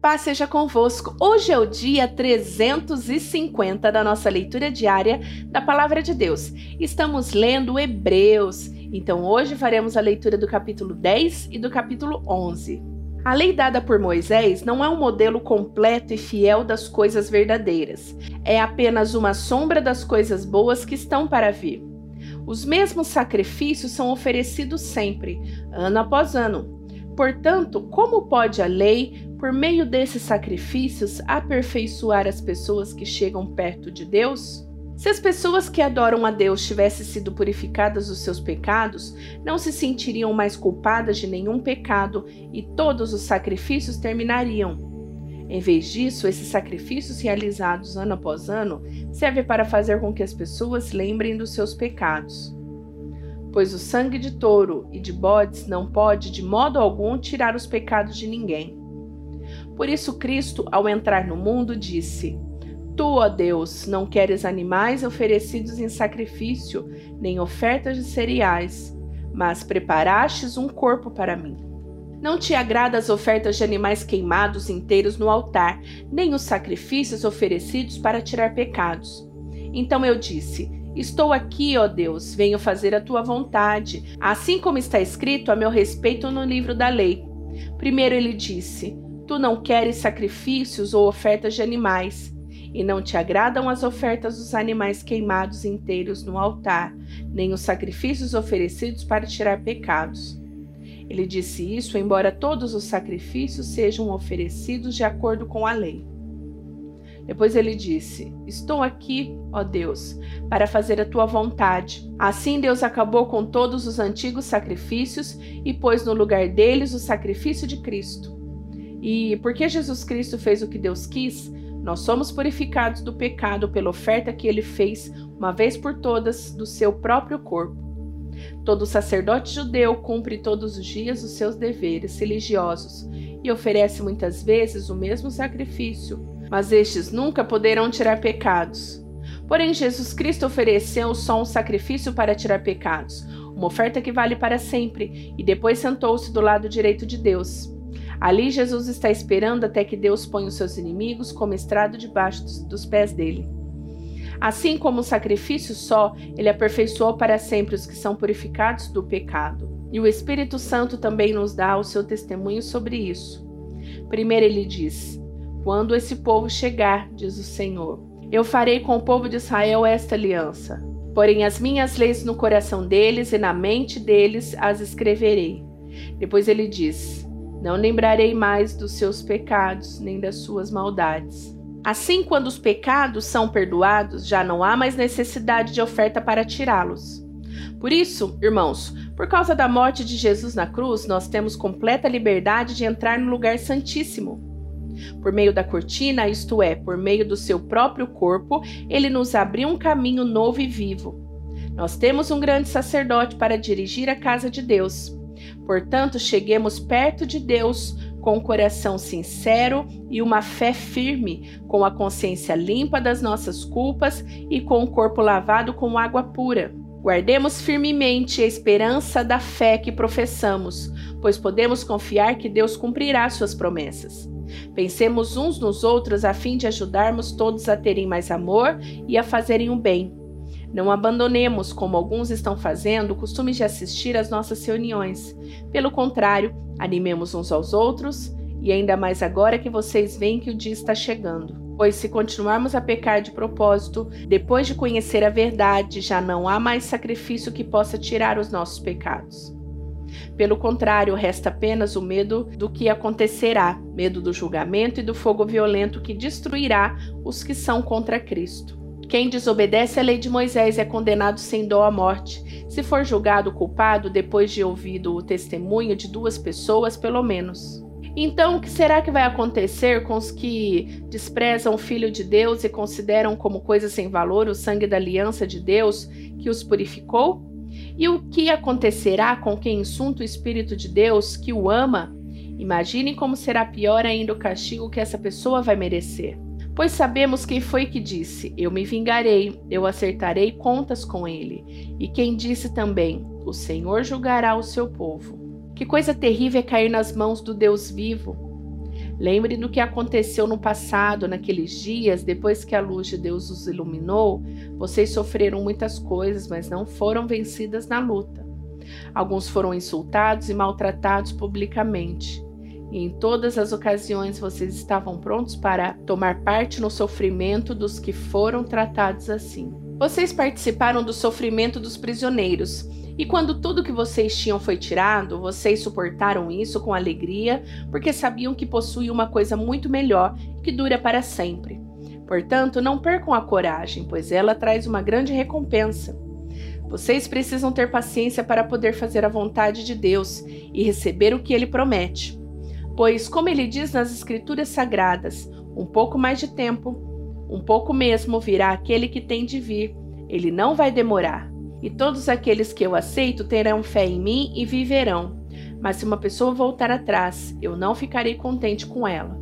Paz seja convosco. Hoje é o dia 350 da nossa leitura diária da Palavra de Deus. Estamos lendo Hebreus, então hoje faremos a leitura do capítulo 10 e do capítulo 11. A lei dada por Moisés não é um modelo completo e fiel das coisas verdadeiras, é apenas uma sombra das coisas boas que estão para vir. Os mesmos sacrifícios são oferecidos sempre, ano após ano. Portanto, como pode a lei por meio desses sacrifícios, aperfeiçoar as pessoas que chegam perto de Deus? Se as pessoas que adoram a Deus tivessem sido purificadas dos seus pecados, não se sentiriam mais culpadas de nenhum pecado e todos os sacrifícios terminariam. Em vez disso, esses sacrifícios realizados ano após ano servem para fazer com que as pessoas lembrem dos seus pecados. Pois o sangue de touro e de bodes não pode de modo algum tirar os pecados de ninguém. Por isso, Cristo, ao entrar no mundo, disse: Tu, ó Deus, não queres animais oferecidos em sacrifício, nem ofertas de cereais, mas preparastes um corpo para mim. Não te agrada as ofertas de animais queimados inteiros no altar, nem os sacrifícios oferecidos para tirar pecados. Então eu disse: Estou aqui, ó Deus, venho fazer a tua vontade, assim como está escrito a meu respeito no livro da lei. Primeiro ele disse: Tu não queres sacrifícios ou ofertas de animais, e não te agradam as ofertas dos animais queimados inteiros no altar, nem os sacrifícios oferecidos para tirar pecados. Ele disse isso, embora todos os sacrifícios sejam oferecidos de acordo com a lei. Depois ele disse: Estou aqui, ó Deus, para fazer a tua vontade. Assim Deus acabou com todos os antigos sacrifícios e pôs no lugar deles o sacrifício de Cristo. E porque Jesus Cristo fez o que Deus quis, nós somos purificados do pecado pela oferta que ele fez uma vez por todas do seu próprio corpo. Todo sacerdote judeu cumpre todos os dias os seus deveres religiosos e oferece muitas vezes o mesmo sacrifício, mas estes nunca poderão tirar pecados. Porém, Jesus Cristo ofereceu só um sacrifício para tirar pecados, uma oferta que vale para sempre, e depois sentou-se do lado direito de Deus. Ali Jesus está esperando até que Deus ponha os seus inimigos como estrado debaixo dos, pés dele. Assim como o sacrifício só, ele aperfeiçoou para sempre os que são purificados do pecado. E o Espírito Santo também nos dá o seu testemunho sobre isso. Primeiro ele diz: Quando esse povo chegar, diz o Senhor, eu farei com o povo de Israel esta aliança. Porém, as minhas leis no coração deles e na mente deles as escreverei. Depois ele diz: não lembrarei mais dos seus pecados, nem das suas maldades. Assim, quando os pecados são perdoados, já não há mais necessidade de oferta para tirá-los. Por isso, irmãos, por causa da morte de Jesus na cruz, nós temos completa liberdade de entrar no lugar santíssimo. Por meio da cortina, isto é, por meio do seu próprio corpo, ele nos abriu um caminho novo e vivo. Nós temos um grande sacerdote para dirigir a casa de Deus. Portanto, cheguemos perto de Deus com um coração sincero e uma fé firme, com a consciência limpa das nossas culpas e com o corpo lavado com água pura. Guardemos firmemente a esperança da fé que professamos, pois podemos confiar que Deus cumprirá suas promessas. Pensemos uns nos outros a fim de ajudarmos todos a terem mais amor e a fazerem o bem. Não abandonemos, como alguns estão fazendo, o costume de assistir às nossas reuniões. Pelo contrário, animemos uns aos outros, e ainda mais agora que vocês veem que o dia está chegando. Pois se continuarmos a pecar de propósito, depois de conhecer a verdade, já não há mais sacrifício que possa tirar os nossos pecados. Pelo contrário, resta apenas o medo do que acontecerá, medo do julgamento e do fogo violento que destruirá os que são contra Cristo. Quem desobedece à lei de Moisés é condenado sem dó à morte, se for julgado culpado depois de ouvido o testemunho de duas pessoas, pelo menos. Então, o que será que vai acontecer com os que desprezam o Filho de Deus e consideram como coisa sem valor o sangue da aliança de Deus que os purificou? E o que acontecerá com quem insulta o Espírito de Deus que o ama? Imaginem como será pior ainda o castigo que essa pessoa vai merecer. Pois sabemos quem foi que disse: Eu me vingarei, eu acertarei contas com ele. E quem disse também: O Senhor julgará o seu povo. Que coisa terrível é cair nas mãos do Deus vivo. Lembre do que aconteceu no passado, naqueles dias, depois que a luz de Deus os iluminou. Vocês sofreram muitas coisas, mas não foram vencidas na luta. Alguns foram insultados e maltratados publicamente. E em todas as ocasiões vocês estavam prontos para tomar parte no sofrimento dos que foram tratados assim. Vocês participaram do sofrimento dos prisioneiros e quando tudo que vocês tinham foi tirado, vocês suportaram isso com alegria, porque sabiam que possuíam uma coisa muito melhor que dura para sempre. Portanto, não percam a coragem, pois ela traz uma grande recompensa. Vocês precisam ter paciência para poder fazer a vontade de Deus e receber o que ele promete. Pois, como ele diz nas Escrituras Sagradas, um pouco mais de tempo, um pouco mesmo virá aquele que tem de vir. Ele não vai demorar. E todos aqueles que eu aceito terão fé em mim e viverão. Mas se uma pessoa voltar atrás, eu não ficarei contente com ela.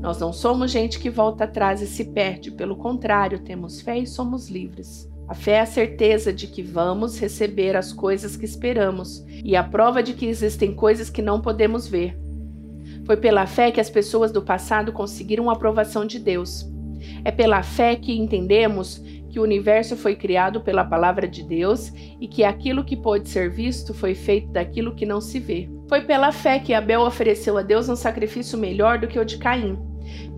Nós não somos gente que volta atrás e se perde, pelo contrário, temos fé e somos livres. A fé é a certeza de que vamos receber as coisas que esperamos e a prova de que existem coisas que não podemos ver. Foi pela fé que as pessoas do passado conseguiram a aprovação de Deus. É pela fé que entendemos que o universo foi criado pela palavra de Deus e que aquilo que pôde ser visto foi feito daquilo que não se vê. Foi pela fé que Abel ofereceu a Deus um sacrifício melhor do que o de Caim.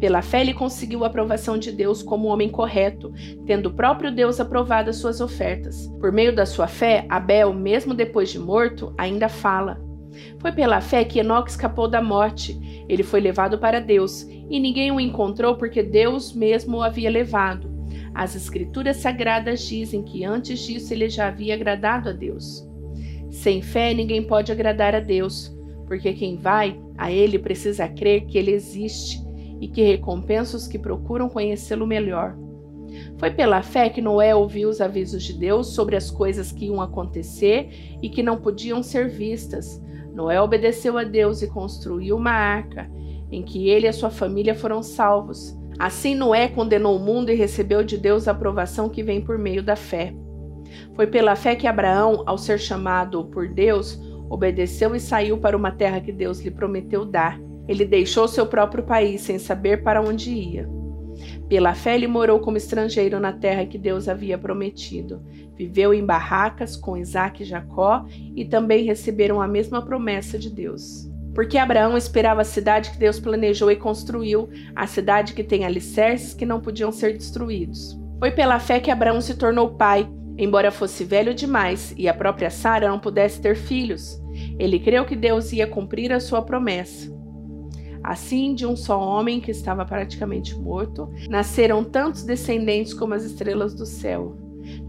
Pela fé ele conseguiu a aprovação de Deus como homem correto, tendo o próprio Deus aprovado as suas ofertas. Por meio da sua fé, Abel, mesmo depois de morto, ainda fala. Foi pela fé que Enoque escapou da morte. Ele foi levado para Deus, e ninguém o encontrou porque Deus mesmo o havia levado. As Escrituras Sagradas dizem que antes disso ele já havia agradado a Deus. Sem fé, ninguém pode agradar a Deus, porque quem vai a Ele precisa crer que Ele existe e que recompensa os que procuram conhecê-lo melhor. Foi pela fé que Noé ouviu os avisos de Deus sobre as coisas que iam acontecer e que não podiam ser vistas. Noé obedeceu a Deus e construiu uma arca, em que ele e a sua família foram salvos. Assim, Noé condenou o mundo e recebeu de Deus a aprovação que vem por meio da fé. Foi pela fé que Abraão, ao ser chamado por Deus, obedeceu e saiu para uma terra que Deus lhe prometeu dar. Ele deixou seu próprio país sem saber para onde ia. Pela fé, ele morou como estrangeiro na terra que Deus havia prometido. Viveu em barracas com Isaac e Jacó e também receberam a mesma promessa de Deus. Porque Abraão esperava a cidade que Deus planejou e construiu, a cidade que tem alicerces que não podiam ser destruídos. Foi pela fé que Abraão se tornou pai, embora fosse velho demais e a própria Sara não pudesse ter filhos. Ele creu que Deus ia cumprir a sua promessa. Assim, de um só homem que estava praticamente morto, nasceram tantos descendentes como as estrelas do céu,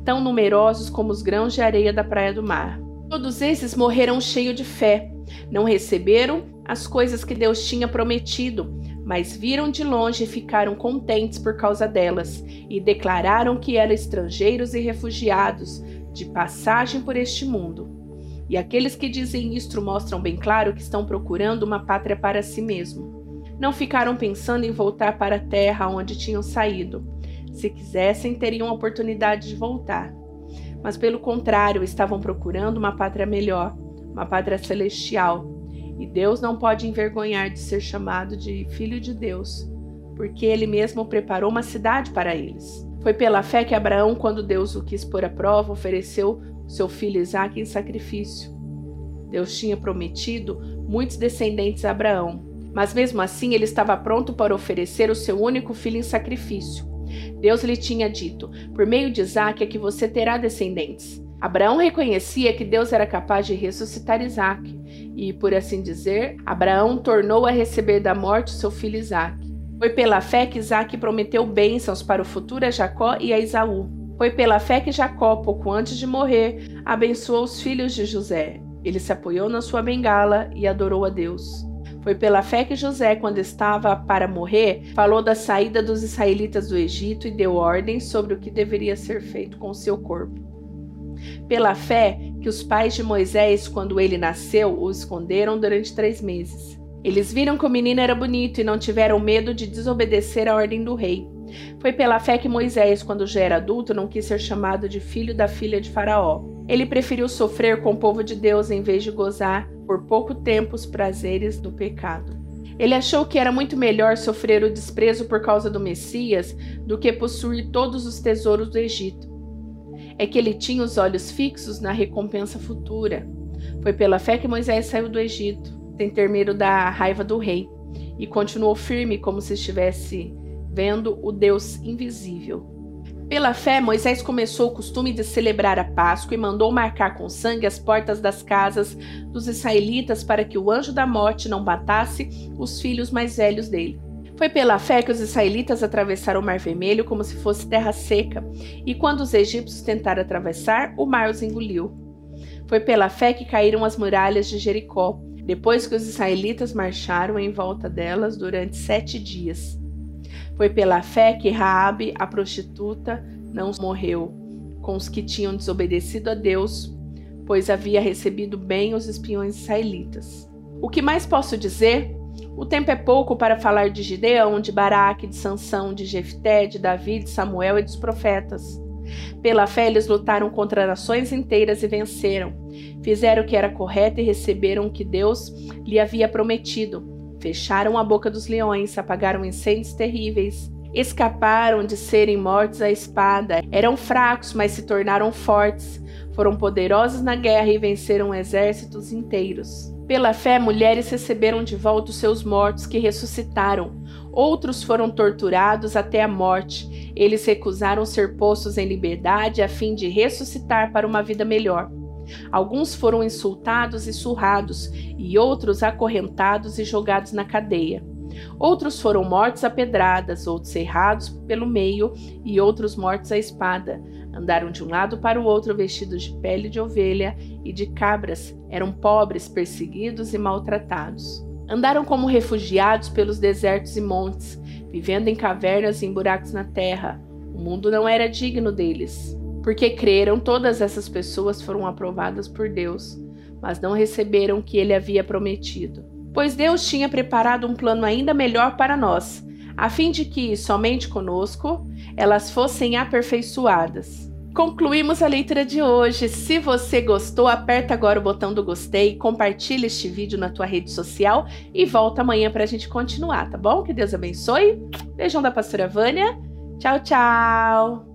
tão numerosos como os grãos de areia da praia do mar. Todos esses morreram cheios de fé. Não receberam as coisas que Deus tinha prometido, mas viram de longe e ficaram contentes por causa delas, e declararam que eram estrangeiros e refugiados, de passagem por este mundo. E aqueles que dizem isto mostram bem claro que estão procurando uma pátria para si mesmo. Não ficaram pensando em voltar para a terra onde tinham saído. Se quisessem, teriam a oportunidade de voltar mas pelo contrário, estavam procurando uma pátria melhor, uma pátria celestial. E Deus não pode envergonhar de ser chamado de filho de Deus, porque ele mesmo preparou uma cidade para eles. Foi pela fé que Abraão, quando Deus o quis pôr à prova, ofereceu seu filho Isaque em sacrifício. Deus tinha prometido muitos descendentes a Abraão, mas mesmo assim ele estava pronto para oferecer o seu único filho em sacrifício. Deus lhe tinha dito: Por meio de Isaac é que você terá descendentes. Abraão reconhecia que Deus era capaz de ressuscitar Isaac, e, por assim dizer, Abraão tornou a receber da morte seu filho Isaac. Foi pela fé que Isaac prometeu bênçãos para o futuro a Jacó e a Esaú. Foi pela fé que Jacó, pouco antes de morrer, abençoou os filhos de José. Ele se apoiou na sua bengala e adorou a Deus. Foi pela fé que José, quando estava para morrer, falou da saída dos israelitas do Egito e deu ordens sobre o que deveria ser feito com seu corpo. Pela fé que os pais de Moisés, quando ele nasceu, o esconderam durante três meses. Eles viram que o menino era bonito e não tiveram medo de desobedecer a ordem do rei. Foi pela fé que Moisés, quando já era adulto, não quis ser chamado de filho da filha de Faraó. Ele preferiu sofrer com o povo de Deus em vez de gozar por pouco tempo os prazeres do pecado. Ele achou que era muito melhor sofrer o desprezo por causa do Messias do que possuir todos os tesouros do Egito. É que ele tinha os olhos fixos na recompensa futura. Foi pela fé que Moisés saiu do Egito, sem ter medo da raiva do rei, e continuou firme como se estivesse vendo o Deus invisível. Pela fé, Moisés começou o costume de celebrar a Páscoa e mandou marcar com sangue as portas das casas dos israelitas para que o anjo da morte não matasse os filhos mais velhos dele. Foi pela fé que os israelitas atravessaram o Mar Vermelho como se fosse terra seca, e quando os egípcios tentaram atravessar, o mar os engoliu. Foi pela fé que caíram as muralhas de Jericó, depois que os israelitas marcharam em volta delas durante sete dias. Foi pela fé que Raabe, a prostituta, não morreu com os que tinham desobedecido a Deus, pois havia recebido bem os espiões israelitas. O que mais posso dizer? O tempo é pouco para falar de Gideão, de Baraque, de Sansão, de Jefté, de Davi, de Samuel e dos profetas. Pela fé eles lutaram contra nações inteiras e venceram. Fizeram o que era correto e receberam o que Deus lhe havia prometido Fecharam a boca dos leões, apagaram incêndios terríveis, escaparam de serem mortos à espada. Eram fracos, mas se tornaram fortes. Foram poderosos na guerra e venceram exércitos inteiros. Pela fé, mulheres receberam de volta os seus mortos que ressuscitaram. Outros foram torturados até a morte. Eles recusaram ser postos em liberdade a fim de ressuscitar para uma vida melhor. Alguns foram insultados e surrados, e outros acorrentados e jogados na cadeia. Outros foram mortos a pedradas, outros serrados pelo meio, e outros mortos à espada. Andaram de um lado para o outro vestidos de pele de ovelha e de cabras, eram pobres, perseguidos e maltratados. Andaram como refugiados pelos desertos e montes, vivendo em cavernas e em buracos na terra. O mundo não era digno deles. Porque creram, todas essas pessoas foram aprovadas por Deus, mas não receberam o que ele havia prometido. Pois Deus tinha preparado um plano ainda melhor para nós, a fim de que, somente conosco, elas fossem aperfeiçoadas. Concluímos a leitura de hoje. Se você gostou, aperta agora o botão do gostei, compartilha este vídeo na tua rede social e volta amanhã para a gente continuar, tá bom? Que Deus abençoe. Beijão da pastora Vânia. Tchau, tchau!